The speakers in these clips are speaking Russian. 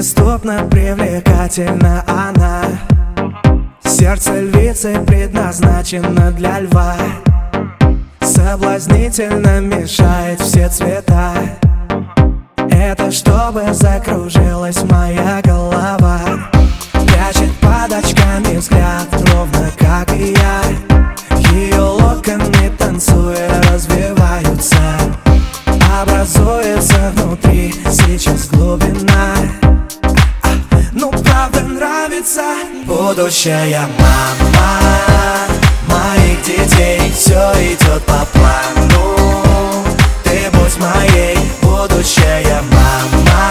Преступно привлекательна она. Сердце львицы предназначено для льва. Соблазнительно мешает все цвета. Это чтобы закружилась моя голова. Прячет под очками взгляд, ровно как и я. Ее локоны танцуя развиваются. Образуется нравится. Будущая мама моих детей. Все идет по плану. Ты будь моей. Будущая мама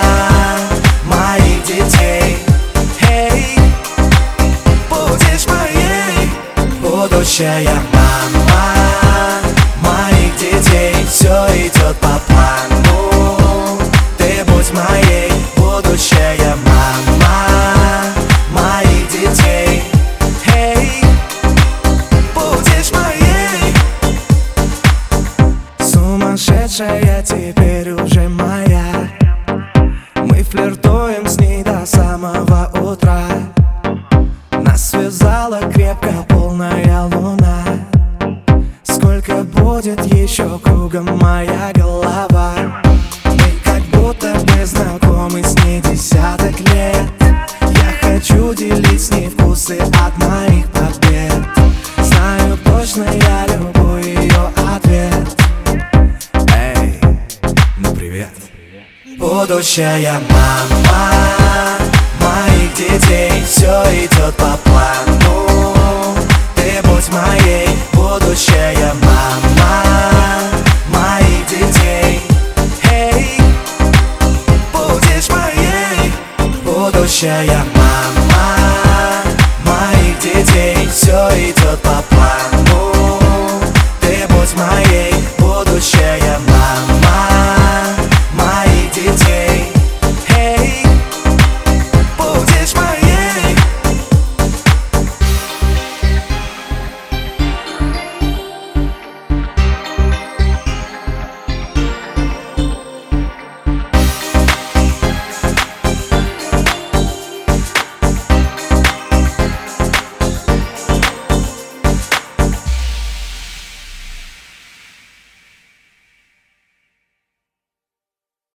моих детей. Эй, будешь моей. Будущая мама моих детей. Все идет по Сумасшедшая теперь уже моя. Мы флиртуем с ней до самого утра. Нас связала крепко полная луна. Сколько будет еще кругом моя голова? Мы как будто бы знакомы с ней десяток лет. Я хочу делить с ней вкусы от моих будущая мама. Моих детей все идет по плану. Ты будь моей будущая мама. Моих детей. Эй, будешь моей будущая мама. Моих детей все идет по плану. Ты будь моей будущая